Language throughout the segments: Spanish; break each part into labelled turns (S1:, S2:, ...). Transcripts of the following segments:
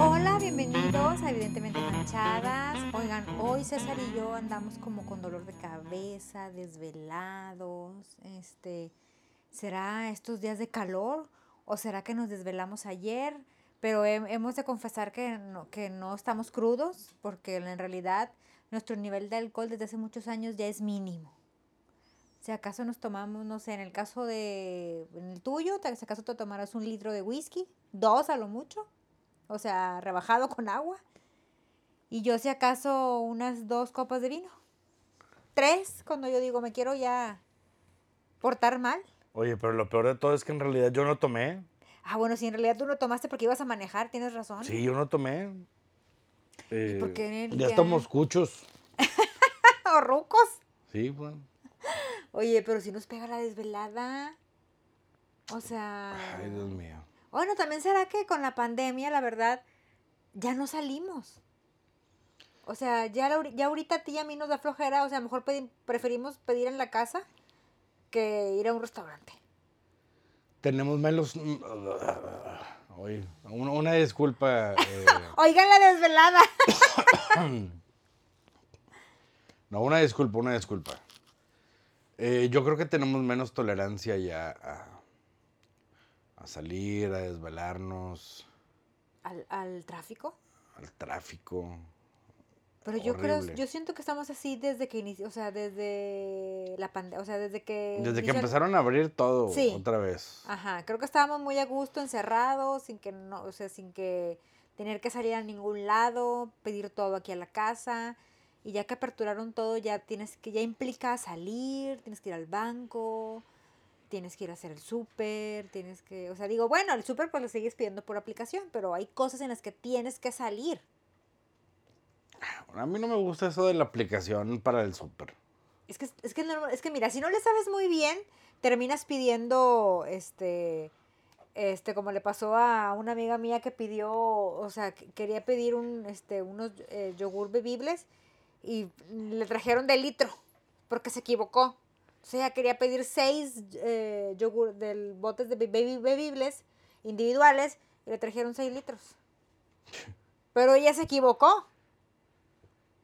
S1: Hola, bienvenidos a Evidentemente Manchadas. Oigan, hoy César y yo andamos como con dolor de cabeza, desvelados. Este, ¿será estos días de calor o será que nos desvelamos ayer? Pero he- hemos de confesar que no, que no estamos crudos porque en realidad nuestro nivel de alcohol desde hace muchos años ya es mínimo. Si acaso nos tomamos, no sé, en el caso de, en el tuyo, si acaso te tomarás un litro de whisky, dos a lo mucho, o sea, rebajado con agua. Y yo si acaso unas dos copas de vino. Tres, cuando yo digo me quiero ya portar mal.
S2: Oye, pero lo peor de todo es que en realidad yo no tomé.
S1: Ah, bueno, si en realidad tú no tomaste porque ibas a manejar, tienes razón.
S2: Sí, yo no tomé. Eh, ya
S1: ya?
S2: estamos cuchos.
S1: o rucos.
S2: Sí, pues.
S1: Oye, pero si nos pega la desvelada. O sea.
S2: Ay, Dios mío.
S1: Bueno, también será que con la pandemia, la verdad, ya no salimos. O sea, ya, la ya ahorita a ti y a mí nos da flojera, o sea, mejor pedi- preferimos pedir en la casa que ir a un restaurante.
S2: Tenemos menos. Oye, una, una disculpa. eh,
S1: Oigan la desvelada.
S2: no, una disculpa, una disculpa. Eh, yo creo que tenemos menos tolerancia ya a, a salir, a desvelarnos,
S1: ¿Al, al tráfico?
S2: al tráfico.
S1: Pero yo creo, yo siento que estamos así desde que inició, o sea, desde la pandemia, o sea, desde que...
S2: Desde que
S1: el-
S2: empezaron a abrir todo
S1: Sí.
S2: otra vez.
S1: Ajá, creo que estábamos muy a gusto, encerrados, sin que no, o sea, sin que tener que salir a ningún lado, pedir todo aquí a la casa. Y ya que aperturaron todo, ya tienes que, ya implica salir, tienes que ir al banco, tienes que ir a hacer el súper, tienes que, o sea, digo, bueno, el súper pues lo sigues pidiendo por aplicación, pero hay cosas en las que tienes que salir.
S2: A mí no me gusta eso de la aplicación para el súper.
S1: Es que, es que, no- es que mira, si no le sabes muy bien, terminas pidiendo, este, este, como le pasó a una amiga mía que pidió, o sea, que quería pedir un, este, unos eh, yogur bebibles y le trajeron de litro, porque se equivocó. O sea, quería pedir seis eh, yogur del botes de bebibles individuales y le trajeron seis litros. Pero ella se equivocó.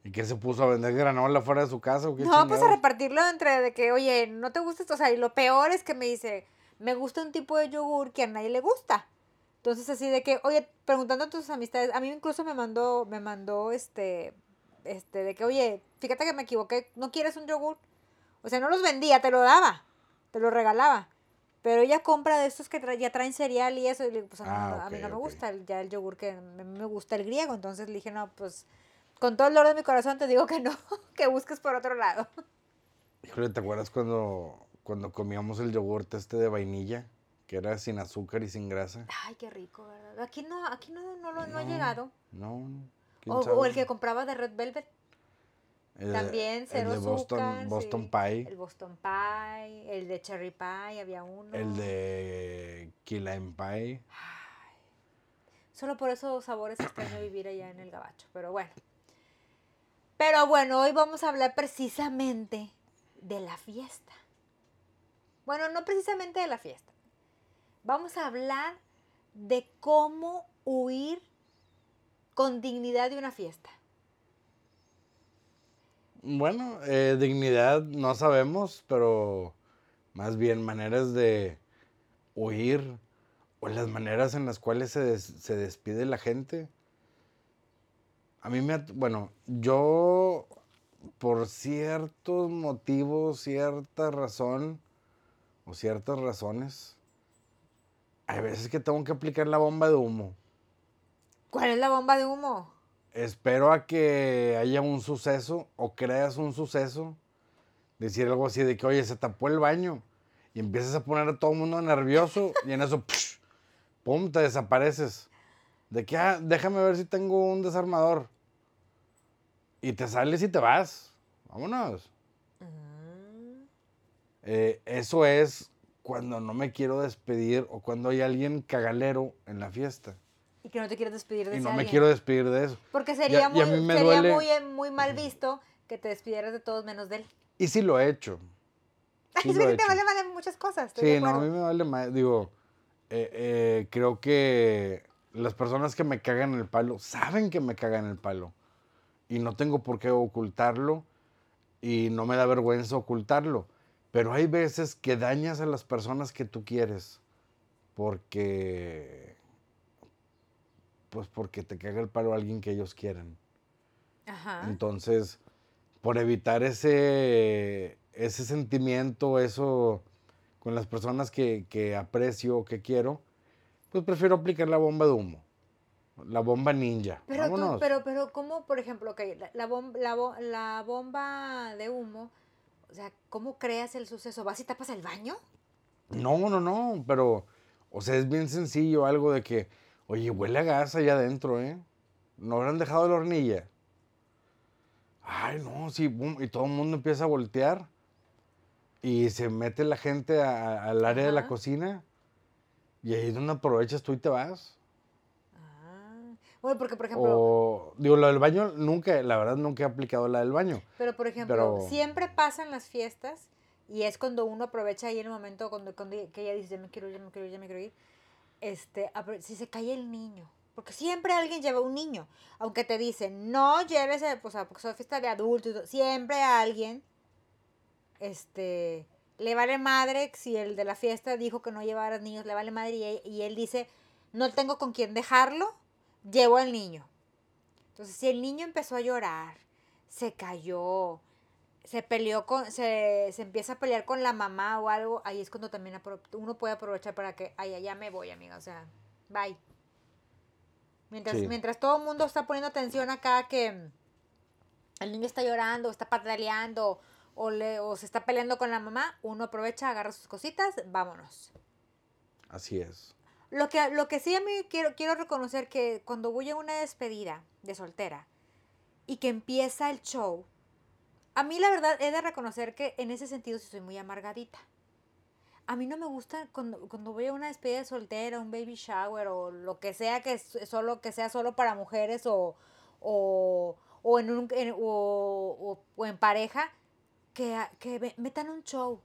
S2: ¿Y qué se puso a vender granola fuera de su casa? ¿o qué
S1: No, pues a
S2: chingados?
S1: repartirlo entre de que, oye, no te gusta esto. O sea, y lo peor es que me dice, me gusta un tipo de yogur que a nadie le gusta. Entonces así de que, oye, preguntando a tus amistades, a mí incluso me mandó, me mandó este, este, de que, oye, fíjate que me equivoqué, ¿no quieres un yogur? O sea, no los vendía, te lo daba, te lo regalaba. Pero ella compra de estos que tra- ya traen cereal y eso, y le digo, pues a mí,
S2: Ah,
S1: no, a mí no me
S2: ok.
S1: gusta el- ya el yogur que mí me gusta el griego. Entonces le dije, no, pues con todo el dolor de mi corazón te digo que no, que busques por otro lado.
S2: Híjole, ¿te acuerdas cuando, cuando comíamos el yogurt este de vainilla? Que era sin azúcar y sin grasa.
S1: Ay, qué rico, ¿verdad? Aquí no, aquí no, no, lo- no ha
S2: No,
S1: llegado.
S2: No, ¿quién
S1: O, el que compraba de Red Velvet.
S2: Eh,
S1: También, cero
S2: El de Boston,
S1: azúcar,
S2: Boston
S1: sí.
S2: Pie.
S1: El Boston Pie, el de Cherry Pie, había uno.
S2: El de Key Lime Pie.
S1: Solo por esos sabores extraño vivir allá en el gabacho, pero bueno. Pero bueno, hoy vamos a hablar precisamente de la fiesta. Bueno, no precisamente de la fiesta. Vamos a hablar de cómo huir con dignidad de una fiesta.
S2: Bueno, eh, dignidad no sabemos, pero más bien maneras de huir o las maneras en las cuales se, se despide la gente. A mí me... Bueno, yo por ciertos motivos, cierta razón o ciertas razones, hay veces que tengo que aplicar la bomba de humo.
S1: ¿Cuál es la bomba de humo?
S2: Espero a que haya un suceso o creas un suceso. Decir algo así de que, oye, se tapó el baño. Y empiezas a poner a todo el mundo nervioso y en eso, ¡psh! ¡pum! te desapareces. De que, ah, déjame ver si tengo un desarmador. Y te sales y te vas. Vámonos. Eh, eso es cuando no me quiero despedir o cuando hay alguien cagalero en la fiesta.
S1: Y que no te quieres despedir de
S2: Y
S1: ese
S2: no me quiero despedir de eso.
S1: Porque sería,
S2: y
S1: muy, sería muy, eh, muy mal visto que te despidieras de todos menos de él.
S2: Y sí lo he hecho. Sí
S1: es que
S2: he
S1: te vale vale muchas cosas.
S2: Sí, no, a mí me vale más. Digo, eh, eh, creo que las personas que me cagan el palo saben que me cagan el palo. Y no tengo por qué ocultarlo. Y no me da vergüenza ocultarlo. Pero hay veces que dañas a las personas que tú quieres. Porque. Pues porque te caga el palo alguien que ellos quieren.
S1: Ajá.
S2: Entonces, por evitar ese, ese sentimiento, eso con las personas que, que aprecio o que quiero, pues prefiero aplicar la bomba de humo. La bomba ninja.
S1: Pero tú, pero, pero, ¿cómo, por ejemplo, ok, la, la, bom- la la bomba de humo, o sea, ¿cómo creas el suceso? ¿Vas y tapas el baño?
S2: No, no, no, pero, o sea, es bien sencillo algo de que, oye, huele a gas allá adentro, ¿eh? ¿No habrán dejado la hornilla? Ay, no, sí, boom, y todo el mundo empieza a voltear y se mete la gente al área de la cocina y ahí es donde aprovechas tú y te vas.
S1: Ah. Bueno, porque, por ejemplo,
S2: O, digo, lo del baño nunca, la verdad nunca he aplicado la del baño.
S1: pero, por ejemplo,
S2: pero-
S1: siempre pasan las fiestas y es cuando uno aprovecha ahí el momento cuando, cuando que ella dice, ya me quiero ir, ya me quiero ir, ya me quiero ir. Este, si se cae el niño. Porque siempre alguien lleva un niño. Aunque te dicen, no lleves, el- o sea, porque son fiesta de adultos. Siempre alguien, este, le vale madre si el de la fiesta dijo que no llevara niños, le vale madre y él, y él dice, no tengo con quién dejarlo, llevo al niño. Entonces, si el niño empezó a llorar, se cayó, se peleó con, se, se empieza a pelear con la mamá o algo, ahí es cuando también uno puede aprovechar para que, ay, ya me voy, amiga, o sea, bye. Mientras,
S2: Sí.
S1: mientras todo el mundo está poniendo atención acá que el niño está llorando, está pataleando o, le, o se está peleando con la mamá, uno aprovecha, agarra sus cositas, vámonos.
S2: Así es.
S1: Lo que, lo que sí a mí quiero, quiero reconocer que cuando voy a una despedida de soltera y que empieza el show, a mí la verdad he de reconocer que en ese sentido sí soy muy amargadita. A mí no me gusta cuando, cuando voy a una despedida de soltera, un baby shower o lo que sea que, solo, que sea solo para mujeres o, o, o en, un, en- o- o en pareja, que, que me- metan un show.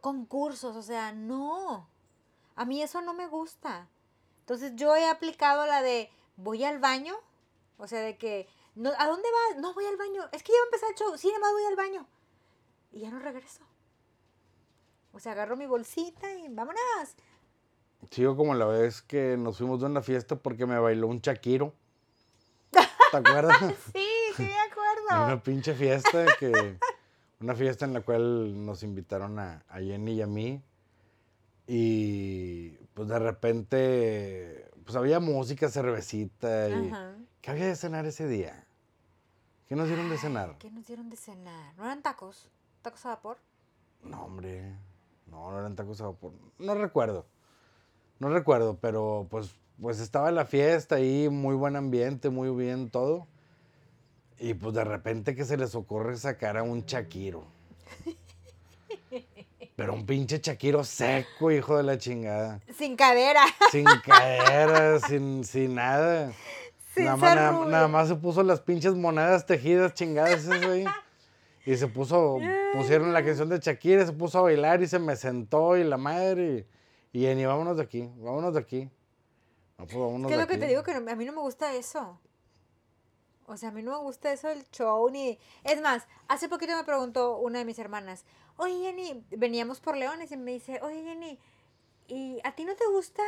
S1: Concursos, o sea, no. A mí eso no me gusta. Entonces yo he aplicado la de voy al baño, o sea, de que no, ¿a dónde vas? No voy al baño. Es que ya va a empezar el show. Sí, nada más voy al baño. Y ya no regreso. O sea, agarro mi bolsita y vámonos.
S2: Sigo como la vez que nos fuimos de una fiesta porque me bailó un Shakiro. ¿Te acuerdas?
S1: Sí, sí me acuerdo.
S2: una pinche fiesta que. Una fiesta en la cual nos invitaron a, a Jenny y a mí. Y pues de repente. Pues había música, cervecita y.
S1: Ajá.
S2: ¿Qué había de cenar ese día? ¿Qué nos dieron de cenar?
S1: ¿Qué nos dieron de cenar? ¿No eran tacos? ¿Tacos a vapor?
S2: No, hombre. No, no eran tacos a vapor. No recuerdo. No recuerdo, pero pues, pues estaba la fiesta ahí, muy buen ambiente, muy bien todo. Y pues de repente que se les ocurre sacar a un Shakiro. Pero un pinche Shakiro seco, hijo de la chingada.
S1: Sin cadera.
S2: Sin cadera, sin, sin nada.
S1: Sin
S2: nada, más, nada, más se puso las pinches monedas tejidas chingadas eso ahí. Y se puso, pusieron la canción de Shakira, se puso a bailar y se me sentó y la madre. Y, y Jenny, vámonos de aquí, vámonos de aquí. No, pues vámonos
S1: ¿Qué es
S2: de
S1: lo que te digo? Que no- a mí no me gusta eso. O sea, a mí no me gusta eso del show ni... Es más, hace poquito me preguntó una de mis hermanas, oye Jenny, veníamos por Leones y me dice, oye Jenny, ¿y a ti no te gusta?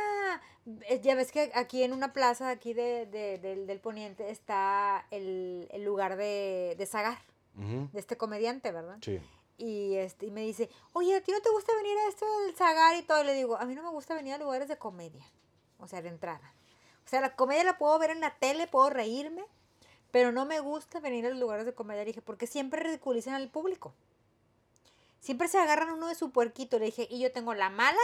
S1: eh, Ya ves que aquí en una plaza aquí de, de- del, del Poniente está el, el lugar de, de Zagar, de este comediante, ¿verdad?
S2: Sí.
S1: Y, este, y me dice, oye, ¿a ti no te gusta venir a esto del Zagar y todo? Y le digo, a mí no me gusta venir a lugares de comedia. O sea, de entrada. O sea, la comedia la puedo ver en la tele, puedo reírme, pero no me gusta venir a los lugares de comedia. Le dije, porque siempre ridiculizan al público. Siempre se agarran uno de su puerquito. Le dije, y yo tengo la mala,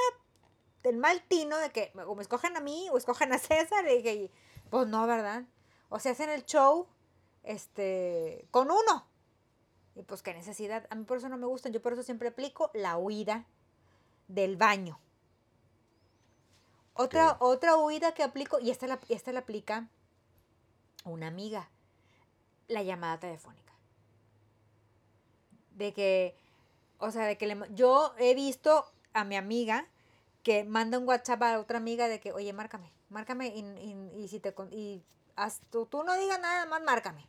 S1: el mal tino de que o me escogen a mí o escogen a César. Le dije, y, pues no, ¿verdad? O sea, hacen el show este, con uno. Y pues qué necesidad. A mí por eso no me gustan. Yo por eso siempre aplico la huida del baño. Otra, otra huida que aplico, y esta la, esta la aplica una amiga, la llamada telefónica. de que, o sea, de que le, yo he visto a mi amiga que manda un WhatsApp a otra amiga de que, oye, márcame, márcame y, y- si te, y haz, tú, no digas nada más, márcame.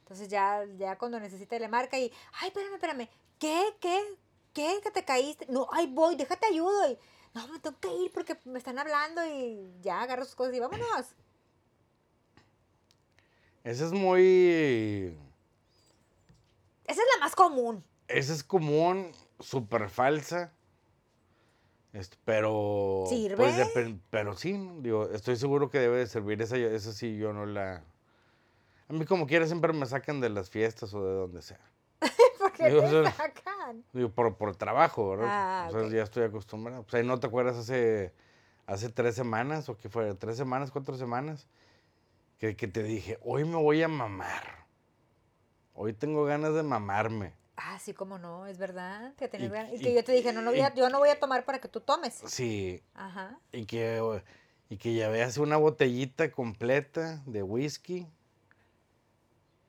S1: Entonces ya, ya cuando necesita le marca y, ay, espérame, espérame, ¿qué, qué, qué, que te caíste? No, ay, voy, déjate ayudo. Y, no, me tengo que ir porque me están hablando y ya agarro sus cosas y vámonos.
S2: Esa es muy...
S1: Esa es la más común.
S2: Esa es común, súper falsa. Pero...
S1: ¿Sirve?
S2: pues, pero sí, digo, estoy seguro que debe de servir. Esa, esa sí yo no la... A mí como quiera siempre me sacan de las fiestas o de donde sea.
S1: Porque
S2: Digo,
S1: te
S2: o sea,
S1: sacan.
S2: Digo, por, por trabajo, ¿verdad?
S1: Ah,
S2: o sea, ya estoy acostumbrado. Pues ahí no te acuerdas hace, hace tres semanas, o qué fue, tres semanas, cuatro semanas, que, que te dije, hoy me voy a mamar. Hoy tengo ganas de mamarme.
S1: Ah, sí, como no, es verdad. Que tener
S2: Y-
S1: ganas- y,
S2: y-
S1: que yo te dije, no, no voy a,
S2: y-
S1: yo no voy a tomar para que tú tomes.
S2: Sí,
S1: Ajá.
S2: y que, y que ya veas una botellita completa de whisky,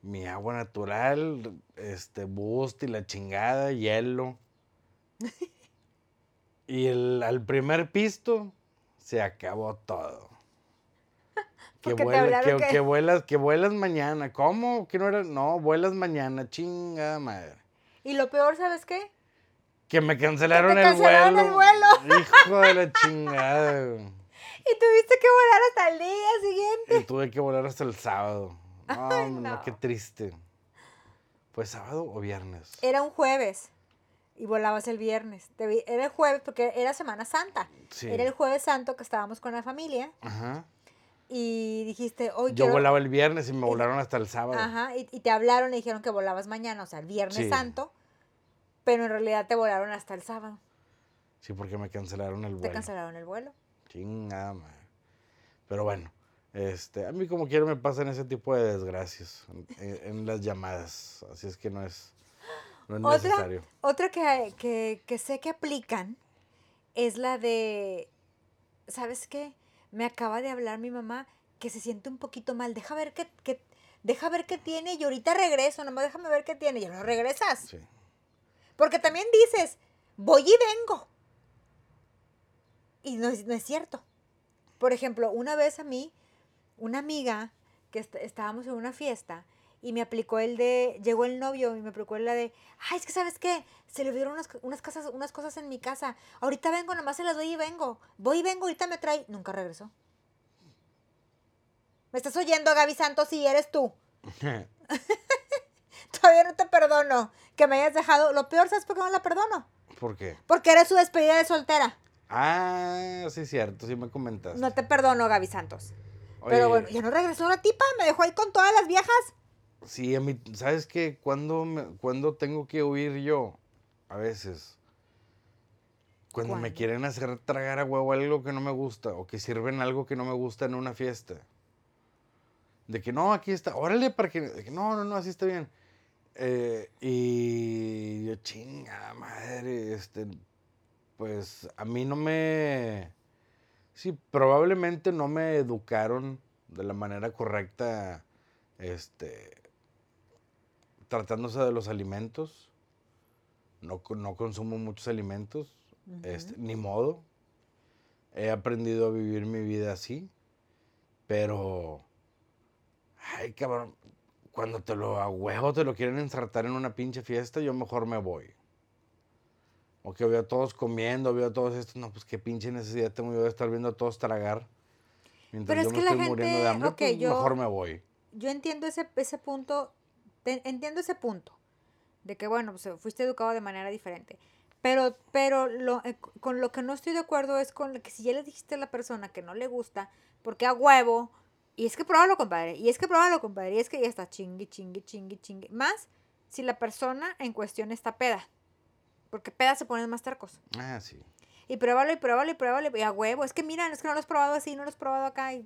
S2: mi agua natural, este, boost y la chingada, hielo. Y el, al primer pisto se acabó todo. Que,
S1: Porque te
S2: vuela-
S1: hablaron
S2: que,
S1: que-
S2: que vuelas, que vuelas mañana. ¿Cómo? ¿Que no era? No, vuelas mañana, chingada madre.
S1: Y lo peor, ¿sabes qué?
S2: Que me cancelaron, el,
S1: cancelaron
S2: vuelo.
S1: el vuelo.
S2: Hijo de la chingada.
S1: Y tuviste que volar hasta el día siguiente.
S2: Y tuve que volar hasta el sábado. No, no,
S1: no.
S2: qué triste. ¿Fue sábado o viernes?
S1: Era un jueves y volabas el viernes. Te vi- Era el jueves porque era Semana Santa.
S2: Sí.
S1: Era el jueves santo que estábamos con la familia
S2: Ajá.
S1: Y dijiste, hoy
S2: Yo
S1: quiero...
S2: volaba el viernes y me volaron hasta el sábado.
S1: Ajá, y, y te hablaron y dijeron que volabas mañana, o sea, el viernes
S2: Sí.
S1: santo, pero en realidad te volaron hasta el sábado.
S2: Sí, porque me cancelaron el
S1: Te
S2: vuelo.
S1: cancelaron el vuelo.
S2: Chingada madre. Pero bueno, este, a mí como quiera me pasan ese tipo de desgracias en, en las llamadas. Así es que no es, no es
S1: Otra,
S2: necesario.
S1: otra que, que, que sé que aplican es la de, ¿sabes qué? Me acaba de hablar mi mamá que se siente un poquito mal. Deja ver qué, qué- deja ver qué tiene y ahorita regreso. Nomás déjame ver qué tiene. Y ya no regresas.
S2: Sí.
S1: Porque también dices, voy y vengo. Y no es, no es cierto. Por ejemplo, una vez a mí, una amiga, que est- estábamos en una fiesta, y me aplicó el de, llegó el novio y me aplicó la de, ay, es que sabes qué, se le olvidaron unas, unas, casas, unas cosas en mi casa. Ahorita vengo, nomás se las doy y vengo. Voy y vengo, ahorita me trae. Nunca regresó. ¿Me estás oyendo, Gaby Santos? Sí, eres tú. Todavía no te perdono que me hayas dejado. Lo peor, ¿sabes por qué no la perdono?
S2: ¿Por qué?
S1: Porque eres su despedida de soltera.
S2: Ah, sí, cierto, sí me comentaste.
S1: No te perdono, Gaby Santos.
S2: Oye,
S1: Pero bueno, ya no regresó la tipa, me dejó ahí con todas las viejas.
S2: Sí, a mí, ¿sabes qué? ¿Cuándo, me- cuándo tengo que huir yo? A veces. Cuando me quieren hacer tragar a huevo algo que no me gusta o que sirven algo que no me gusta en una fiesta. De que no, aquí está, órale para que. de que, no, no, no, así está bien. Eh, y yo, chinga madre, este. Pues a mí no me. Sí, probablemente no me educaron de la manera correcta. Este. Tratándose de los alimentos. No, no consumo muchos alimentos. este, ni modo. He aprendido a vivir mi vida así. Pero. Ay, cabrón. Cuando te lo a huevo te lo quieren ensartar en una pinche fiesta, yo mejor me voy. O que veo a todos comiendo, veo a todos estos. No, pues qué pinche necesidad tengo yo de estar viendo a todos tragar. Mientras
S1: Pero
S2: yo
S1: es
S2: me
S1: que la
S2: estoy muriendo de
S1: gente-
S2: hambre,
S1: ok,
S2: pues
S1: yo-
S2: mejor me voy.
S1: Yo entiendo ese, ese punto, te- entiendo ese punto, de que bueno, pues fuiste educado de manera diferente. Pero, pero lo, eh, con lo que no estoy de acuerdo es con que si ya le dijiste a la persona que no le gusta, porque a huevo, y es que pruébalo, compadre, y es que pruébalo, compadre, y es que ya está chingui, chingui, chingui, chingui. Más si la persona en cuestión está peda, porque peda se ponen más tercos.
S2: Ah, sí.
S1: Y pruébalo, y pruébalo, y pruébalo, y a huevo. Es que mira, es que no lo has probado así, no lo has probado acá. Y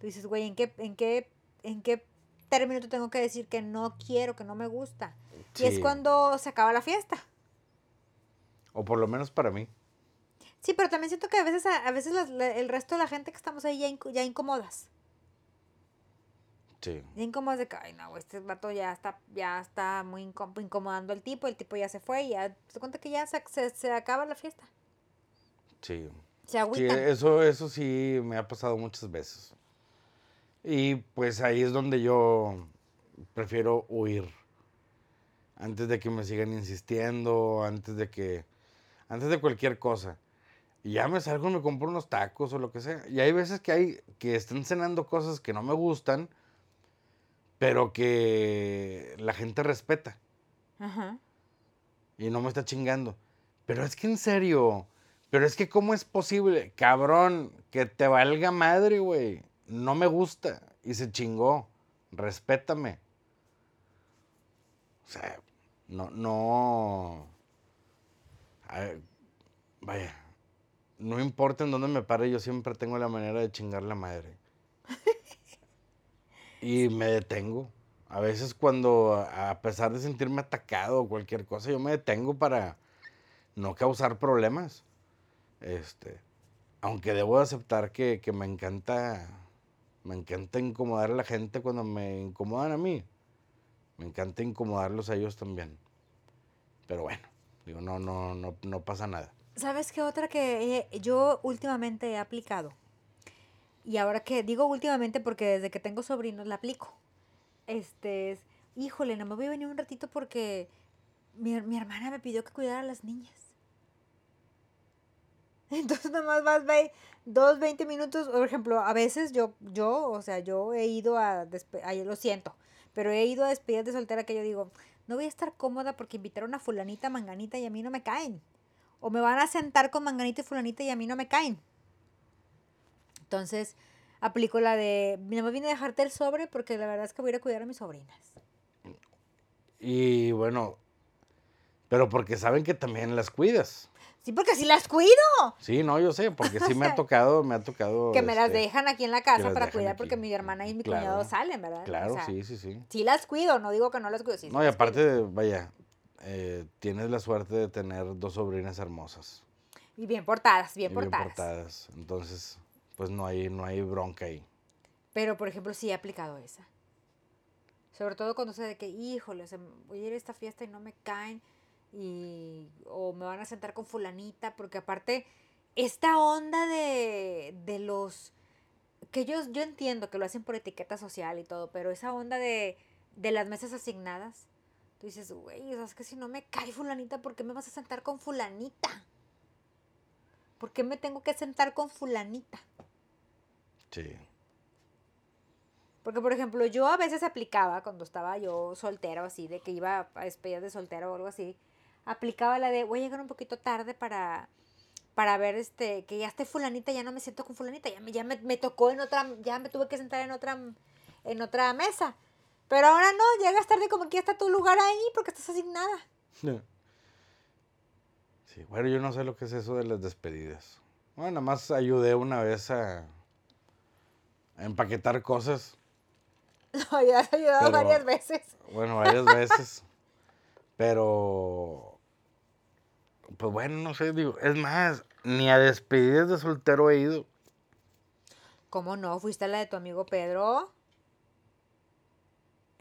S1: tú dices, güey, ¿en qué, en qué, en qué término te tengo que decir que no quiero, que no me gusta? Y es
S2: Sí.
S1: cuando se acaba la fiesta.
S2: O por lo menos para mí.
S1: Sí, pero también siento que a veces, a, veces el resto de la gente que estamos ahí ya, inco- ya incomodas.
S2: Sí.
S1: Bien como es de que, ay, no, este vato ya está, ya está muy incomodando al tipo, el tipo ya se fue y ya se cuenta que ya se, se, se acaba la fiesta.
S2: Sí.
S1: Se
S2: Sí,
S1: agüitan.
S2: eso, eso sí me ha pasado muchas veces. Y pues ahí es donde yo prefiero huir. Antes de que me sigan insistiendo, antes de que. Antes de cualquier cosa. Y ya me salgo y me compro unos tacos o lo que sea. Y hay veces que hay que están cenando cosas que no me gustan, pero que la gente respeta
S1: Ajá.
S2: y no me está chingando. Pero es que en serio, pero es que cómo es posible, cabrón, que te valga madre, güey. No me gusta y se chingó. Respétame. O sea, no, no. A ver, vaya, no importa en dónde me pare, yo siempre tengo la manera de chingar la madre. Y me detengo. A veces cuando, a pesar de sentirme atacado o cualquier cosa, yo me detengo para no causar problemas. Este, aunque debo de aceptar que, que me encanta, me encanta incomodar a la gente cuando me incomodan a mí. Me encanta incomodarlos a ellos también. Pero bueno, digo, no, no, no, no pasa nada.
S1: ¿Sabes qué otra que yo últimamente he aplicado? Y ahora que digo últimamente porque desde que tengo sobrinos la aplico. Este es, híjole, no me voy a venir un ratito porque mi, mi hermana me pidió que cuidara a las niñas. Entonces nomás vas, ve, dos, 20 minutos, por ejemplo, a veces yo, yo, o sea, yo he ido a, ay, lo siento, pero he ido a despedidas de soltera que yo digo, no voy a estar cómoda porque invitaron a fulanita, manganita y a mí no me caen. O me van a sentar con manganita y fulanita y a mí no me caen. Entonces, aplico la de, no me vine a dejarte el sobre porque la verdad es que voy a ir a cuidar a mis sobrinas.
S2: Y bueno, pero porque saben que también las cuidas.
S1: Sí, porque así las cuido.
S2: Sí, no, yo sé, porque sí me ha tocado, me ha tocado.
S1: Que me las
S2: este,
S1: dejan aquí en la casa para cuidar
S2: aquí.
S1: porque mi hermana y mi
S2: Claro.
S1: cuñado salen, ¿verdad? O
S2: Claro,
S1: sea,
S2: sí, sí, sí.
S1: Sí las cuido, no digo que no las cuido. Sí, sí
S2: No, y
S1: las cuido.
S2: aparte, vaya, eh, tienes la suerte de tener dos sobrinas hermosas.
S1: Y bien portadas, bien
S2: y
S1: portadas.
S2: bien portadas. Entonces, pues no hay, no hay bronca ahí.
S1: Pero, por ejemplo, sí he aplicado esa. Sobre todo cuando sé de que, híjole, voy a ir a esta fiesta y no me caen. Y, o me van a sentar con fulanita. Porque aparte, esta onda de, de los... Que yo, yo entiendo que lo hacen por etiqueta social y todo, pero esa onda de, de las mesas asignadas. Tú dices, güey, es que si no me cae fulanita, ¿por qué me vas a sentar con fulanita? ¿Por qué me tengo que sentar con fulanita?
S2: Sí.
S1: Porque, por ejemplo, yo a veces aplicaba, cuando estaba yo soltera o así, de que iba a despedidas de soltera o algo así, aplicaba la de, voy a llegar un poquito tarde para, para ver este, que ya esté fulanita, ya no me siento con fulanita, ya me, ya me, me tocó en otra, ya me tuve que sentar en otra, en otra mesa. Pero ahora no, llegas tarde como que ya está tu lugar ahí porque estás asignada.
S2: Sí, bueno, yo no sé lo que es eso de las despedidas. Bueno, nada más ayudé una vez a, a empaquetar cosas.
S1: No, ya has ayudado
S2: Pero-
S1: varias veces.
S2: Bueno, varias veces. Pero. Pues bueno, no sé, digo. Es más, ni a despedidas de soltero he ido.
S1: ¿Cómo no? ¿Fuiste a la de tu amigo Pedro?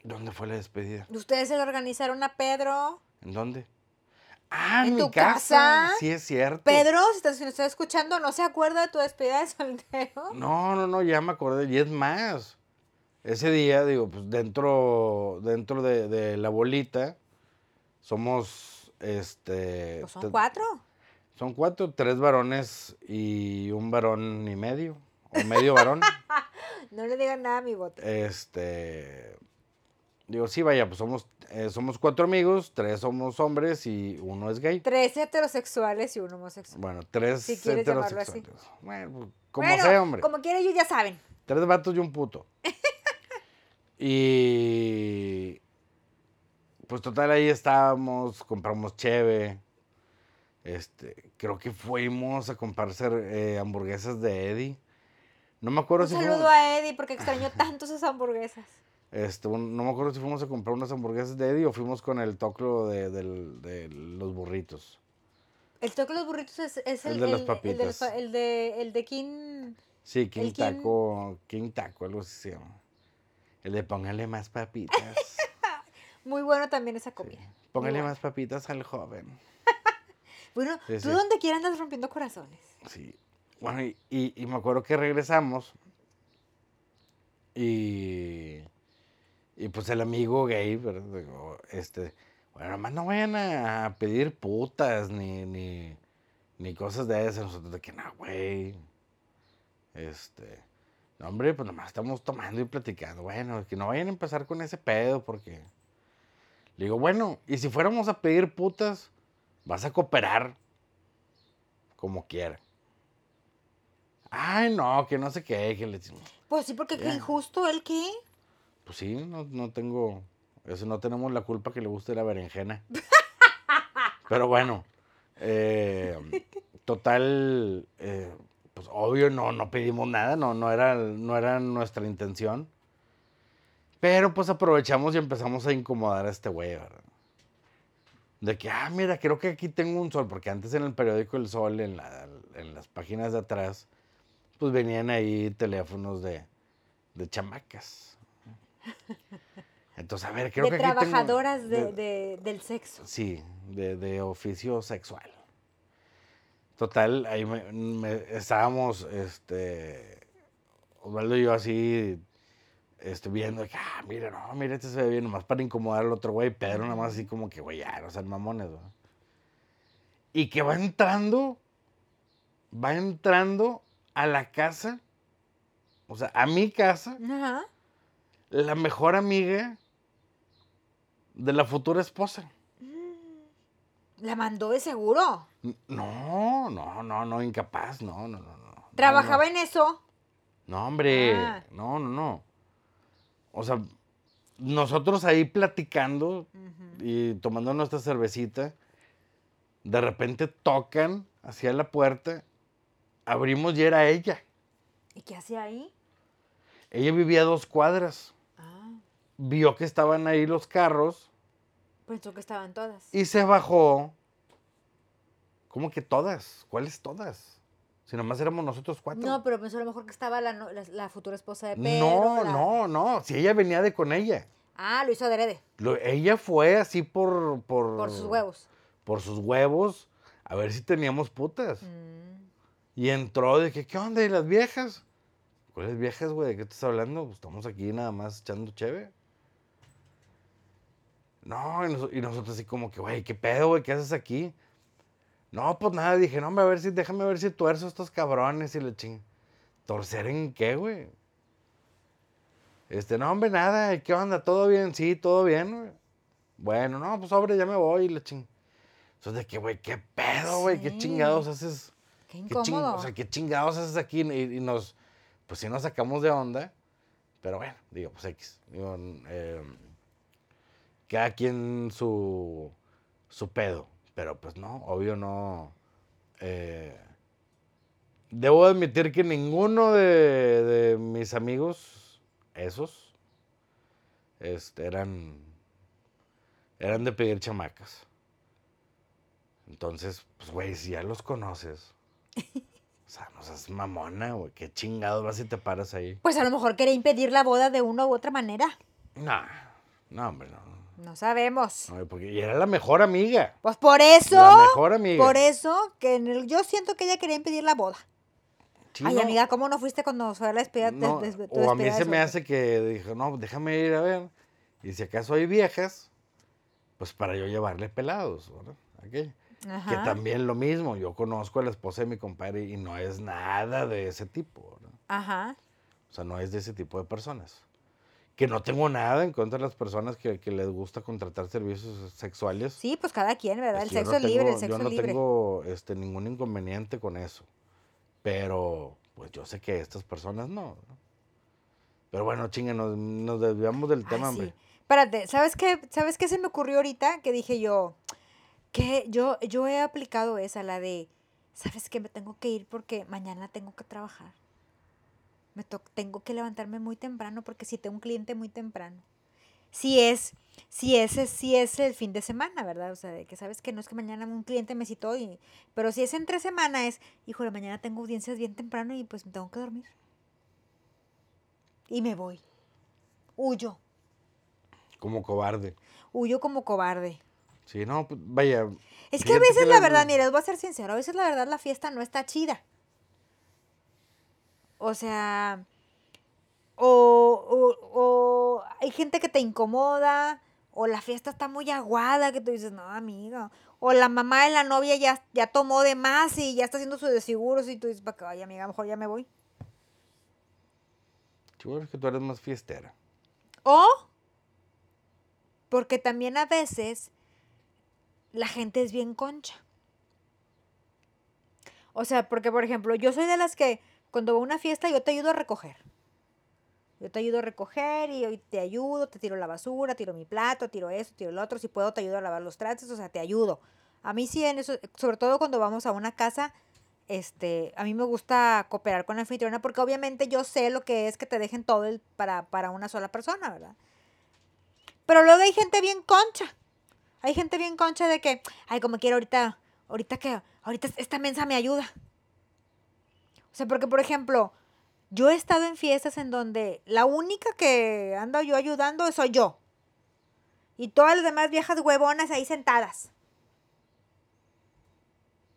S2: ¿Dónde fue la despedida?
S1: ¿Ustedes se lo organizaron a Pedro?
S2: ¿En dónde? Ah, en,
S1: ¿En
S2: mi
S1: tu
S2: casa.
S1: casa?
S2: Sí, es cierto.
S1: Pedro, si estás, estás escuchando, ¿no se acuerda de tu despedida de soltero?
S2: No, no, no, ya me acordé. Y es más. Ese día, digo, pues dentro, dentro de, de la bolita, somos, este...
S1: Pues son cuatro.
S2: Son cuatro, tres varones y un varón y medio. O medio varón.
S1: No le digan nada a mi bote.
S2: este. Digo, sí, vaya, pues somos, eh, somos cuatro amigos, tres somos hombres y uno es gay.
S1: Tres heterosexuales y uno homosexual.
S2: Bueno, tres
S1: Si quieres llamarlo así.
S2: heterosexuales. Bueno, pues, como
S1: Bueno,
S2: sea, hombre.
S1: Como quiera, ellos ya saben.
S2: Tres vatos y un puto. y. Pues total, ahí estábamos, compramos cheve. Este, creo que fuimos a comprarse eh, hamburguesas de Eddie. No me acuerdo
S1: Un
S2: si
S1: saludo
S2: fuimos,
S1: a Eddie porque extrañó tanto sus hamburguesas.
S2: este, no me acuerdo si fuimos a comprar unas hamburguesas de Eddie o fuimos con el toclo de, del- de los burritos.
S1: El toque de los burritos es, es
S2: El
S1: el,
S2: de las
S1: el
S2: papitas.
S1: el de, el de King.
S2: Sí, King
S1: El King-
S2: Taco, King Taco, algo así se llama. El de póngale más papitas.
S1: Muy bueno también esa comida.
S2: Póngale más papitas al joven.
S1: Bueno,
S2: Sí,
S1: tú
S2: sí.
S1: donde quiera andas rompiendo corazones.
S2: Sí. Bueno, y, y- y me acuerdo que regresamos. Y. Y pues el amigo gay, ¿verdad? Digo, este. Bueno, nomás no vayan a pedir putas ni, ni, ni cosas de esas. Nosotros de que no, güey. Este. No, hombre, pues nomás estamos tomando y platicando. Bueno, que no vayan a empezar con ese pedo porque. Le digo, bueno, y si fuéramos a pedir putas, vas a cooperar como quiera. Ay, no, que no sé qué, que le
S1: Pues sí, porque qué injusto, ¿el qué?
S2: Pues sí, no, no tengo. Eso no tenemos la culpa que le guste la berenjena. Pero bueno. eh, total. eh, pues obvio, no, no pedimos nada, no, no, era, no era nuestra intención. Pero pues aprovechamos y empezamos a incomodar a este güey, ¿verdad? De que, ah, mira, creo que aquí tengo un sol, porque antes en el periódico El Sol, en, la- en las páginas de atrás, pues venían ahí teléfonos de, de chamacas. Entonces, a ver, creo
S1: de
S2: que aquí tengo-
S1: trabajadoras de,
S2: de-
S1: de- del sexo.
S2: Sí, de, de oficio sexual. Total, ahí me- me- estábamos, este, Osvaldo y yo así, este, viendo, que, ah, mira, no, mira, este se ve bien, nomás para incomodar al otro güey, Pedro nada más así como que, güey, ya, no sean mamones, ¿no? Y que va entrando, va entrando a la casa, o sea, a mi casa,
S1: Ajá.
S2: la mejor amiga de la futura esposa.
S1: La mandó de seguro.
S2: No, no, no, no, incapaz, no, no, no, no.
S1: Trabajaba
S2: no,
S1: en eso.
S2: no. No, hombre,
S1: Ah.
S2: no, no, no. O sea, nosotros ahí platicando y tomando nuestra cervecita, de repente tocan hacia la puerta, abrimos y era ella.
S1: ¿Y qué hacía ahí?
S2: Ella vivía a dos cuadras,
S1: Ah,
S2: vio que estaban ahí los carros
S1: pensó que estaban todas.
S2: y se bajó. ¿Cómo que todas? ¿Cuáles todas? Si nomás éramos nosotros cuatro.
S1: No, pero pensó a lo mejor que estaba la, la, la futura esposa de Pedro.
S2: No,
S1: la-
S2: no, no. Si ella venía de con ella.
S1: Ah, lo hizo adrede.
S2: Lo- ella fue así por, por.
S1: Por sus huevos.
S2: Por sus huevos. A ver si teníamos putas.
S1: Mm.
S2: Y entró de que, ¿qué onda? ¿Y las viejas? ¿Cuáles viejas, güey? ¿De qué estás hablando? Pues estamos aquí nada más echando cheve. No, y, nos- y nosotros así como que, güey, ¿qué pedo, güey? ¿Qué haces aquí? No, pues nada, dije, no, a ver si, déjame ver si tuerzo a estos cabrones y le ching. ¿Torcer en qué, güey? Este, no, hombre, nada, ¿y ¿qué onda? ¿Todo bien? Sí, todo bien, güey. Bueno, no, pues hombre, ya me voy y le ching. Entonces, de que, güey, ¿qué pedo, güey? ¿Qué chingados haces?
S1: Qué
S2: ¿Qué ching-
S1: incómodo.
S2: o sea, ¿qué chingados haces aquí? Y, y nos, pues sí nos sacamos de onda. Pero bueno, digo, pues X. Digo, eh, cada quien su, su pedo. Pero pues no, obvio no. eh, debo admitir que ninguno de, de mis amigos, esos, este, eran, eran de pedir chamacas. Entonces, pues, güey, si ya los conoces, o sea, no seas mamona, güey, qué chingados vas y te paras ahí.
S1: Pues a lo mejor quería impedir la boda de una u otra manera.
S2: No, no, hombre, no.
S1: No sabemos.
S2: no, porque y era la mejor amiga.
S1: Pues por eso.
S2: La mejor amiga.
S1: Por eso que en el- yo siento que ella quería impedir la boda.
S2: Sí,
S1: Ay,
S2: no,
S1: amiga, ¿cómo no fuiste cuando fue la despedida? de-
S2: no,
S1: de- de- tu
S2: o a mí se me hace que dijo, no, déjame ir a ver. Y si acaso hay viejas, pues para yo llevarle pelados, ¿verdad? Aquello. Que
S1: Ajá.
S2: también lo mismo, yo conozco a la esposa de mi compadre y no es nada de ese tipo, ¿verdad?
S1: Ajá.
S2: O sea, no es de ese tipo de personas. Que no tengo nada en contra de las personas que, que les gusta contratar servicios sexuales.
S1: Sí, pues cada quien, ¿verdad? El sexo
S2: no
S1: es libre, el sexo
S2: Yo no
S1: libre.
S2: tengo este, ningún inconveniente con eso. Pero, pues yo sé que estas personas no. ¿no? Pero bueno, chinga, nos, nos desviamos del
S1: Ay,
S2: tema,
S1: sí.
S2: hombre.
S1: Espérate, ¿sabes qué? ¿Sabes qué se me ocurrió ahorita? Que dije yo, que yo, yo he aplicado esa, la de, ¿sabes qué? Me tengo que ir porque mañana tengo que trabajar. Me to- tengo que levantarme muy temprano porque si tengo un cliente muy temprano. Si es, si ese si es el fin de semana, ¿verdad? O sea, de que sabes que no es que mañana un cliente me citó, y, pero si es entre semana es, híjole, mañana tengo audiencias bien temprano y pues me tengo que dormir. Y me voy. huyo.
S2: Como cobarde.
S1: Huyo como cobarde.
S2: Sí, no, pues, vaya.
S1: Es que a veces, la verdad, mire, les voy a ser sincero, a veces la verdad la fiesta no está chida. O sea, o, o- o hay gente que te incomoda, o la fiesta está muy aguada, que tú dices, no, amiga. O la mamá de la novia ya, ya tomó de más y ya está haciendo sus desfiguros y tú dices, para que vaya, amiga, mejor ya me voy.
S2: Chihuahua, es que tú eres más fiestera.
S1: O porque también a veces la gente es bien concha. O sea, porque por ejemplo, yo soy de las que cuando voy a una fiesta yo te ayudo a recoger. Yo te ayudo a recoger y hoy te ayudo, te tiro la basura, tiro mi plato, tiro eso, tiro el otro, si puedo te ayudo a lavar los trastes, o sea, te ayudo. A mí sí en eso, sobre todo cuando vamos a una casa, este, a mí me gusta cooperar con la anfitriona porque obviamente yo sé lo que es que te dejen todo el- para, para una sola persona, ¿verdad? Pero luego hay gente bien concha. Hay gente bien concha de que, ay, como quiero ahorita, ahorita que, ahorita esta mensa me ayuda. O sea, porque por ejemplo, yo he estado en fiestas en donde la única que ando yo ayudando soy yo. Y todas las demás viejas huevonas ahí sentadas.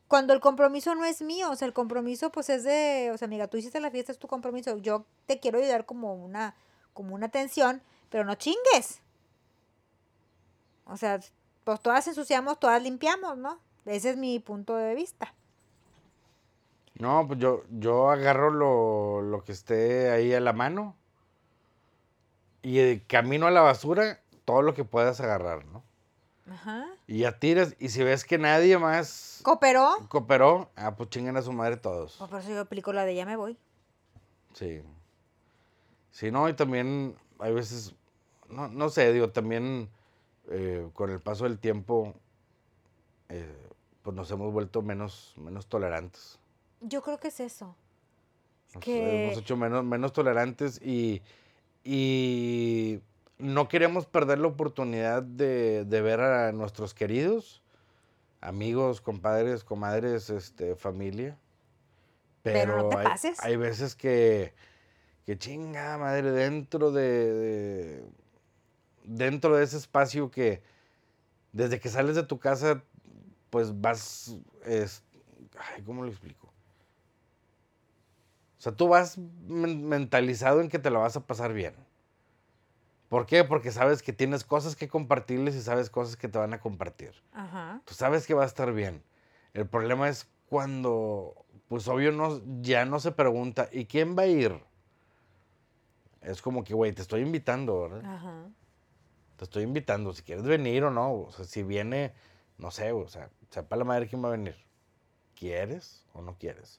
S1: Cuando el compromiso no es mío, o sea, el compromiso pues es de, o sea, amiga, tú hiciste la fiesta, es tu compromiso. Yo te quiero ayudar como una, como una atención, pero no chingues. O sea, pues todas ensuciamos, todas limpiamos, ¿no? Ese es mi punto de vista.
S2: No, pues yo, yo agarro lo, lo que esté ahí a la mano y eh, camino a la basura todo lo que puedas agarrar, ¿no?
S1: Ajá.
S2: Y ya tiras, y si ves que nadie más
S1: ¿Cooperó?
S2: cooperó, ah, pues chingan a su madre todos.
S1: Pues por eso yo aplico la de ya me voy.
S2: Sí. Sí, no, y también hay veces, no, no sé, digo, también eh, con el paso del tiempo, eh, pues nos hemos vuelto menos, menos tolerantes.
S1: Yo creo que es eso.
S2: Nos
S1: que-
S2: hemos hecho menos, menos tolerantes y, y no queremos perder la oportunidad de, de ver a nuestros queridos, amigos, compadres, comadres, este, familia.
S1: Pero no te
S2: hay,
S1: pases.
S2: hay veces que, que chinga madre, dentro de, de- dentro de ese espacio que desde que sales de tu casa, pues vas, es, ay, ¿cómo lo explico? O sea, tú vas men- mentalizado en que te la vas a pasar bien. ¿Por qué? Porque sabes que tienes cosas que compartirles y sabes cosas que te van a compartir.
S1: Ajá.
S2: Tú sabes que va a estar bien. El problema es cuando, pues obvio, no, ya no se pregunta, ¿y quién va a ir? Es como que, güey, te estoy invitando, ¿verdad?
S1: Ajá.
S2: Te estoy invitando, si quieres venir o no. O sea, si viene, no sé, o sea, sepa la madre quién va a venir. ¿Quieres o no quieres?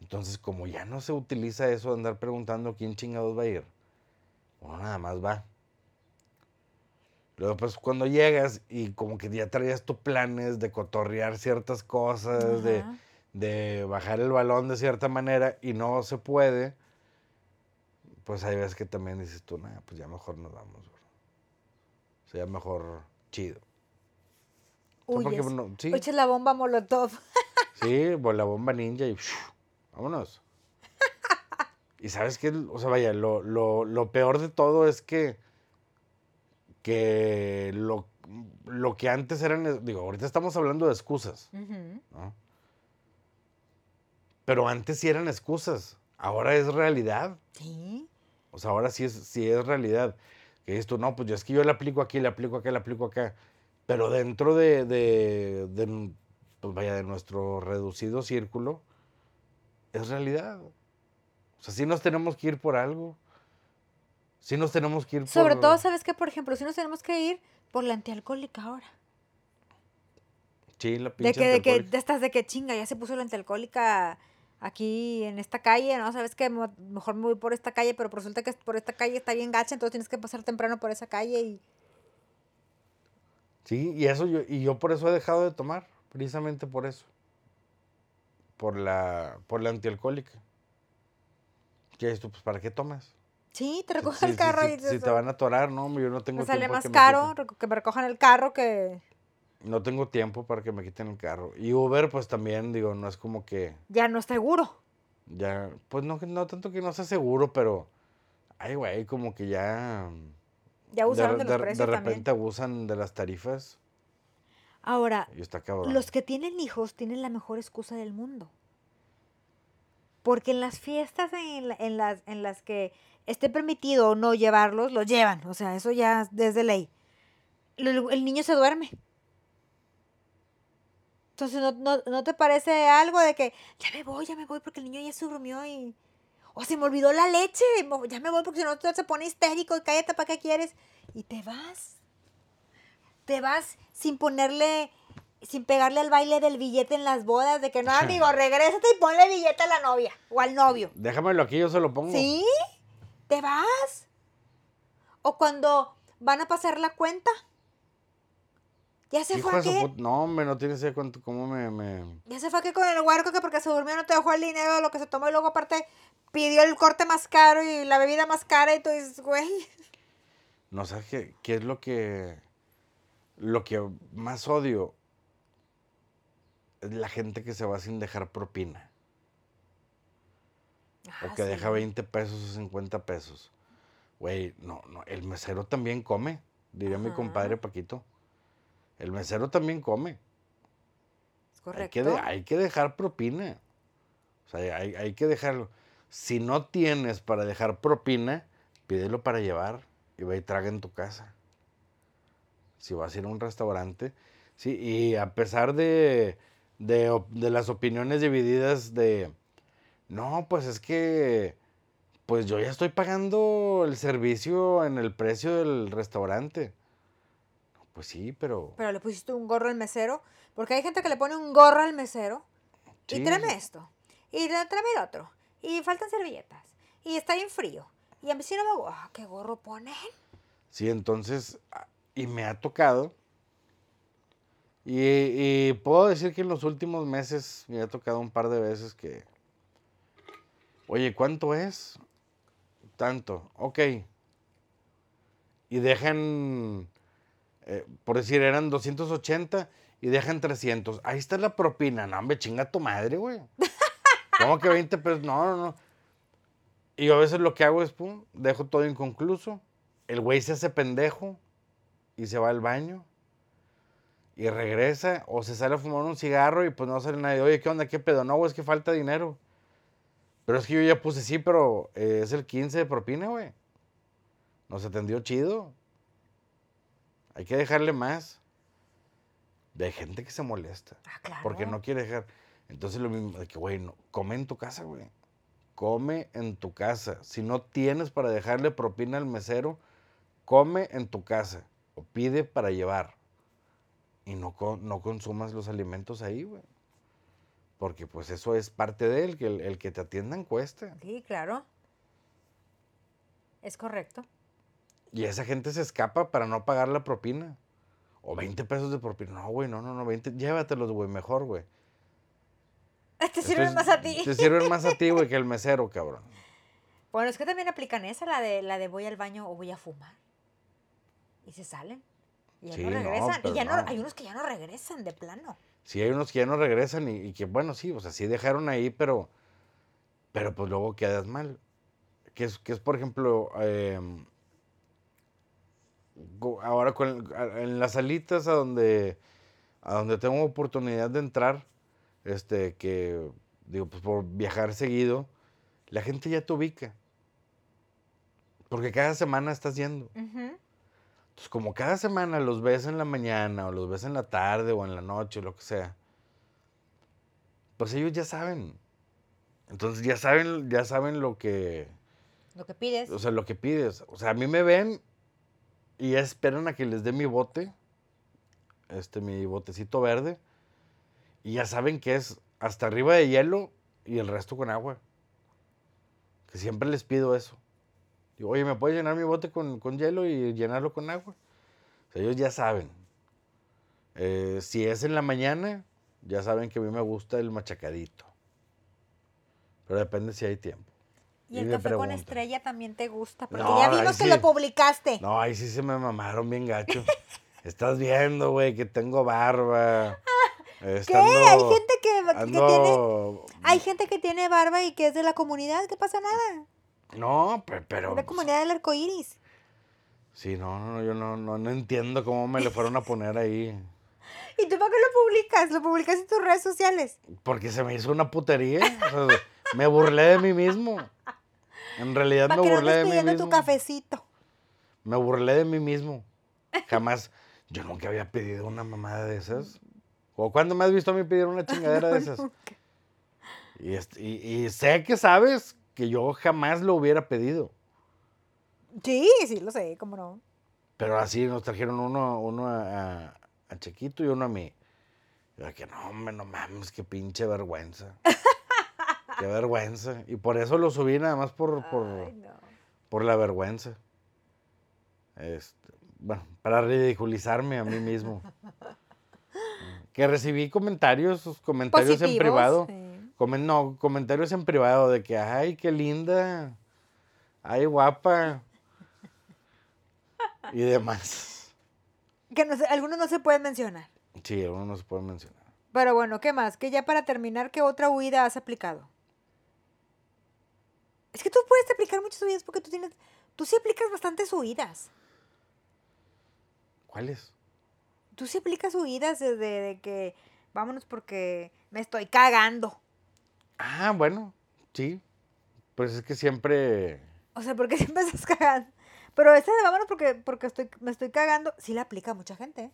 S2: Entonces, como ya no se utiliza eso de andar preguntando quién chingados va a ir, uno nada más va. Luego, pues, cuando llegas y como que ya traías tus planes de cotorrear ciertas cosas, de, de bajar el balón de cierta manera y no se puede, pues hay veces que también dices tú, nada, pues ya mejor nos vamos. bro". O sea, ya mejor chido.
S1: Huyes.
S2: sí,
S1: Eches la bomba molotov.
S2: sí, pues, la bomba ninja y vámonos. Y sabes que, o sea, vaya, lo, lo, lo peor de todo es que, que lo, lo que antes eran, digo, ahorita estamos hablando de excusas. ¿no? Pero antes sí eran excusas, ahora es realidad.
S1: Sí.
S2: O sea, ahora sí es, sí es realidad. Que dices tú, no, pues yo es que yo le aplico aquí, le aplico acá, le aplico acá. Pero dentro de, de, de pues vaya, de nuestro reducido círculo, es realidad. O sea, sí nos tenemos que ir por algo. Sí nos tenemos que ir por...
S1: Sobre todo, ¿sabes qué? Por ejemplo, si nos tenemos que ir por la antialcohólica ahora.
S2: Sí, la
S1: De
S2: pinche
S1: que, de que, de estas de que chinga, ya se puso la antialcohólica aquí en esta calle, ¿no? Sabes que mejor me voy por esta calle, pero resulta que por esta calle está bien gacha, entonces tienes que pasar temprano por esa calle y...
S2: Sí, y eso yo, y yo por eso he dejado de tomar, precisamente por eso. Por la, por la antialcohólica. ¿Qué es tú? Pues ¿para qué tomas?
S1: Sí, te
S2: Si-
S1: recogen
S2: si-
S1: el
S2: si-
S1: carro
S2: si-
S1: y
S2: si,
S1: dices,
S2: te van a atorar, no, yo no tengo
S1: me sale
S2: tiempo a
S1: más
S2: me
S1: caro reco- que me recojan el carro que
S2: No tengo tiempo para que me quiten el carro. Y Uber, pues también, digo, no es como que
S1: ya no es seguro.
S2: ya, pues no, no tanto que no sea seguro, pero Ay, güey, como que ya.
S1: Ya usaron de, los
S2: de
S1: precios
S2: repente
S1: también.
S2: abusan de las tarifas.
S1: Ahora, los que tienen hijos tienen la mejor excusa del mundo. Porque en las fiestas en, la- en las, en las que esté permitido o no llevarlos, los llevan. O sea, eso ya es desde ley. El, el niño se duerme. Entonces, ¿no, no, no te parece algo de que ya me voy, ya me voy porque el niño ya se durmió y... O se me olvidó la leche, ya me voy porque si no se pone histérico y cállate, ¿para qué quieres? Y te vas. Te vas sin ponerle, sin pegarle al baile del billete en las bodas, de que no, amigo, regrésate y ponle billete a la novia o al novio.
S2: Déjamelo aquí, yo se lo pongo.
S1: ¿Sí? ¿Te vas? O cuando van a pasar la cuenta. Ya se
S2: Hijo
S1: fue aquel.
S2: No, hombre, no tienes idea cuánto, cómo me, me-
S1: Ya se fue aquí con el huerco que porque se durmió no te dejó el dinero de lo que se tomó y luego aparte pidió el corte más caro y la bebida más cara y tú dices, güey.
S2: No sé qué, qué es lo que. Lo que más odio. Es la gente que se va sin dejar propina.
S1: Ah,
S2: o que deja 20 pesos o 50 pesos. Güey, no, no. El mesero también come. Diría mi compadre Paquito. El mesero también come.
S1: Es
S2: Hay
S1: correcto.
S2: que, de- hay que dejar propina. O sea, hay, hay que dejarlo. Si no tienes para dejar propina, pídelo para llevar y ve y traga en tu casa. Si vas a ir a un restaurante. Sí, y a pesar de, de, de las opiniones divididas de, no, pues es que, pues yo ya estoy pagando el servicio en el precio del restaurante. Pues sí, pero...
S1: Pero le pusiste un gorro al mesero. Porque hay gente que le pone un gorro al mesero.
S2: Sí,
S1: Y tráeme esto. Y tráeme el otro. Y faltan servilletas. Y está bien frío. Y a mí sí no me gusta. ¿Qué gorro ponen?
S2: Sí, entonces, y me ha tocado. Y, puedo decir que en los últimos meses me ha tocado un par de veces que, oye, ¿cuánto es? Tanto, ok. Y dejan, eh, por decir, eran 280 y dejan 300. Ahí está la propina. No, hombre, chinga tu madre, güey. ¿Cómo que 20 pesos? No, no, no. Y a veces lo que hago es, pum, dejo todo inconcluso. El güey se hace pendejo y se va al baño. Y regresa o se sale a fumar un cigarro y pues no sale nadie. Oye, ¿qué onda? ¿Qué pedo? No, güey, es que falta dinero. Pero es que yo ya puse sí, pero eh, es el 15 de propina, güey. Nos atendió chido. Hay que dejarle más. De gente que se molesta.
S1: Ah, claro.
S2: Porque no quiere dejar. Entonces lo mismo, de que, güey, no, come en tu casa, güey. Come en tu casa. Si no tienes para dejarle propina al mesero, come en tu casa. O pide para llevar. Y no, no consumas los alimentos ahí, güey. Porque pues eso es parte de él, que el, el que te atiendan cuesta.
S1: Sí, claro. Es correcto.
S2: Y esa gente se escapa para no pagar la propina. O 20 pesos de propina. No, güey, no, no, no, 20. Llévatelos, güey, mejor, güey.
S1: Te sirven
S2: Entonces,
S1: más a ti.
S2: Te sirven más a ti, güey, que el mesero, cabrón.
S1: Bueno, es que también aplican esa, la de, la de voy al baño o voy a fumar. Y se salen. Y ya
S2: Sí,
S1: no
S2: no,
S1: regresan.
S2: pero
S1: y ya no.
S2: no.
S1: hay unos que ya no regresan de plano.
S2: Sí, hay unos que ya no regresan y, y que, bueno, sí, o sea, sí dejaron ahí, pero, pero pues luego quedas mal. Que es, que es por ejemplo, em, ahora con, en las salitas a donde, a donde tengo oportunidad de entrar, este, que, digo, pues por viajar seguido, la gente ya te ubica. Porque cada semana estás yendo.
S1: Ujú.
S2: Entonces, como cada semana los ves en la mañana, o los ves en la tarde, o en la noche, o lo que sea, pues ellos ya saben. Entonces ya saben, ya saben lo que,
S1: Lo que pides.
S2: o sea, lo que pides. O sea, a mí me ven y ya esperan a que les dé mi bote, este, mi botecito verde, y ya saben que es hasta arriba de hielo y el resto con agua. Que siempre les pido eso. Digo, oye, ¿me puedes llenar mi bote con, con hielo y llenarlo con agua? O sea, ellos ya saben. Eh, si es en la mañana, ya saben que a mí me gusta el machacadito. Pero depende si hay tiempo.
S1: y el café con estrella también te gusta. Porque
S2: No,
S1: ya vimos que
S2: sí.
S1: lo publicaste.
S2: No, ahí sí se me mamaron bien gacho. Estás viendo, güey, que tengo barba.
S1: ¿Qué? Hay gente que, que tiene.
S2: Ando...
S1: Hay gente que tiene barba y que es de la comunidad. ¿Qué pasa nada?
S2: No, pe- pero.
S1: La comunidad del arco iris.
S2: Sí, no, no, yo no, no, no entiendo cómo me le fueron a poner ahí.
S1: ¿Y tú para qué lo publicas? Lo publicas en tus redes sociales.
S2: Porque se me hizo una putería. o sea, me burlé de mí mismo. En realidad me burlé de mí
S1: pidiendo
S2: mismo.
S1: tu cafecito.
S2: Me burlé de mí mismo. Jamás. Yo nunca había pedido una mamada de esas. ¿O cuándo me has visto a mí pedir una chingadera de esas? Y, y- y sé que sabes que yo jamás lo hubiera pedido.
S1: Sí, sí, lo sé, cómo no.
S2: Pero así nos trajeron uno, uno a, a- a Chiquito y uno a mí. Y yo que no, hombre, no mames, qué pinche vergüenza. qué vergüenza. Y por eso lo subí nada más por, por,
S1: Ay, no.
S2: por la vergüenza. Este, bueno, para ridiculizarme a mí mismo. que recibí comentarios, comentarios en privado.
S1: sí.
S2: Comen- no, comentarios en privado de que, ay, qué linda. Ay, guapa. y demás.
S1: Que no algunos no se pueden mencionar.
S2: Sí, uno no se puede mencionar.
S1: Pero bueno, ¿qué más? Que ya para terminar, ¿qué otra huida has aplicado? Es que tú puedes aplicar muchas huidas porque tú tienes, tú sí aplicas bastantes huidas.
S2: ¿Cuáles?
S1: Tú sí aplicas huidas desde de que vámonos porque me estoy cagando.
S2: Ah, bueno, sí. Pues es que siempre.
S1: O sea, porque siempre estás cagando. Pero esa de vámonos porque, porque estoy, me estoy cagando, sí la aplica mucha gente. ¿eh?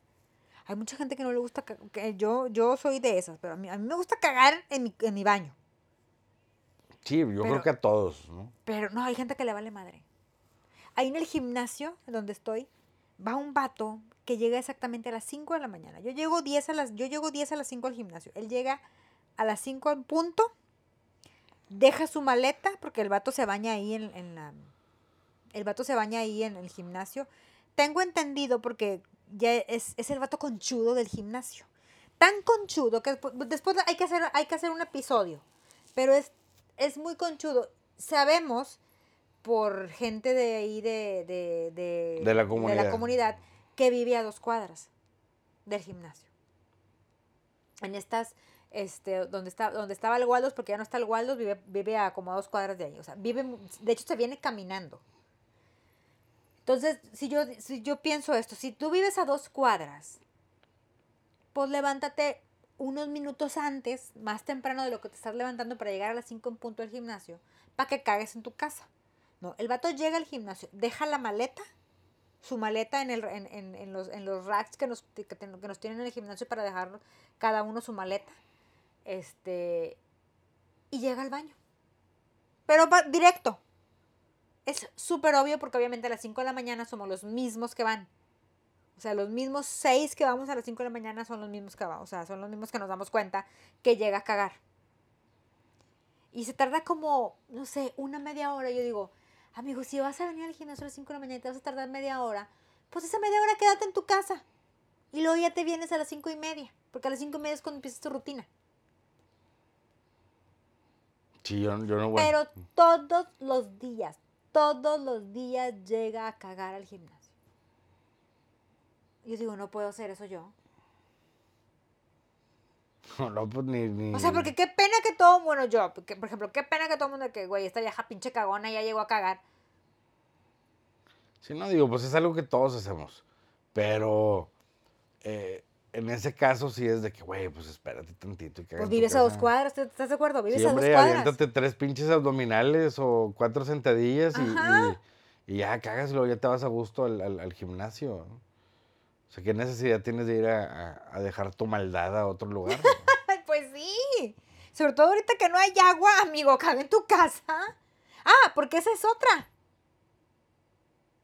S1: Hay mucha gente que no le gusta, que yo, yo soy de esas, pero a mí, a mí me gusta cagar en mi, en mi baño.
S2: Sí, yo
S1: Pero-
S2: creo que a todos, ¿no?
S1: Pero no, hay gente que le vale madre. Ahí en el gimnasio, donde estoy, va un vato que llega exactamente a las 5 de la mañana. Yo llego 10 a las, yo llego 10 a las 5 al gimnasio. Él llega a las 5 en punto, deja su maleta, porque el vato se baña ahí en, en la. El vato se baña ahí en el gimnasio. Tengo entendido porque ya es, es el vato conchudo del gimnasio. Tan conchudo que después, hay, que hacer, hay que hacer un episodio. Pero es, es muy conchudo. Sabemos por gente de ahí de, de, de,
S2: De la comunidad.
S1: comunidad que vive a dos cuadras del gimnasio. En estas, este, donde, está, donde estaba el Waldos, porque ya no está el Waldos, vive, vive a como a dos cuadras de ahí. O sea, vive, de hecho se viene caminando. Entonces, si yo, si yo pienso esto, si tú vives a dos cuadras, pues levántate unos minutos antes, más temprano de lo que te estás levantando para llegar a las 5 en punto del gimnasio, para que cagues en tu casa. No, el vato llega al gimnasio, deja la maleta, su maleta en, el, en, en- en los, los racks que nos, que, que nos tienen en el gimnasio para dejar cada uno su maleta, este, y llega al baño. Pero va directo. Es súper obvio porque obviamente a las 5 de la mañana somos los mismos que van. O sea, los mismos seis que vamos a las 5 de la mañana son los mismos que vamos. O sea, son los mismos que nos damos cuenta que llega a cagar. Y se tarda como, no sé, una media hora. Yo digo, amigo, si vas a venir al gimnasio a las 5 de la mañana y te vas a tardar media hora, pues esa media hora quédate en tu casa. Y luego ya te vienes a las 5 y media. Porque a las 5 y media es cuando empiezas tu rutina.
S2: Sí, yo, yo no, bueno.
S1: Pero todos los días, todos los días llega a cagar al gimnasio. Yo digo, no puedo hacer eso yo.
S2: No, pues ni, ni-
S1: O sea, porque qué pena que todo, bueno, yo, porque, por ejemplo, qué pena que todo el mundo que, güey, esta vieja pinche cagona ya llegó a cagar.
S2: Sí, no, digo, pues es algo que todos hacemos. Pero eh, en ese caso sí es de que, güey, pues espérate tantito. Y caga
S1: Pues vives a dos cuadras, ¿te- ¿estás de acuerdo? Vives
S2: Sí,
S1: a dos cuadras.
S2: aviéntate tres pinches abdominales o cuatro sentadillas y, y- y ya luego ya te vas a gusto al, al- al gimnasio. O sea, ¿qué necesidad tienes de ir a, a- a dejar tu maldad a otro lugar?
S1: pues sí. Sobre todo ahorita que no hay agua, amigo, caga en tu casa. Ah, porque esa es otra.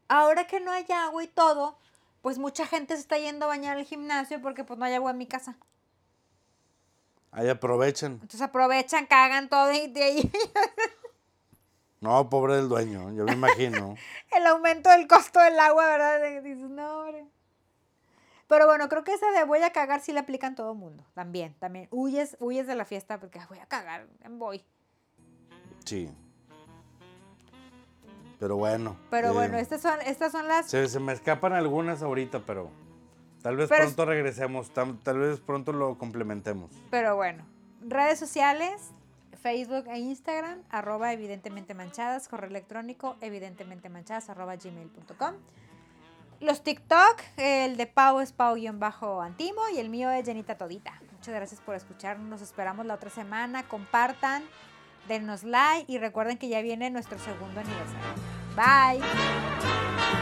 S1: Ahora que no hay agua y todo, pues mucha gente se está yendo a bañar al gimnasio porque pues no hay agua en mi casa.
S2: Ahí aprovechen.
S1: Entonces aprovechan, cagan todo y de ahí
S2: No, pobre del dueño, yo me imagino.
S1: el aumento del costo del agua, ¿verdad? Dices, no, hombre. Pero bueno, creo que esa de voy a cagar sí la aplican todo el mundo. También, también. Huyes, huyes de la fiesta porque "Ay, voy a cagar, voy.
S2: Sí. Pero bueno.
S1: Pero
S2: eh,
S1: bueno, estas son, estas son las
S2: Se, se me escapan algunas ahorita, pero tal vez
S1: Pero
S2: pronto regresemos, tal, vez pronto lo complementemos.
S1: Pero bueno, redes sociales, Facebook e Instagram, arroba evidentemente manchadas, correo electrónico evidentemente manchadas, arroba gmail.com. Los TikTok, el de Pau es Pau-Antimo y el mío es Jenita Todita. Muchas gracias por escucharnos. Nos esperamos la otra semana. Compartan, denos like y recuerden que ya viene nuestro segundo aniversario. Bye.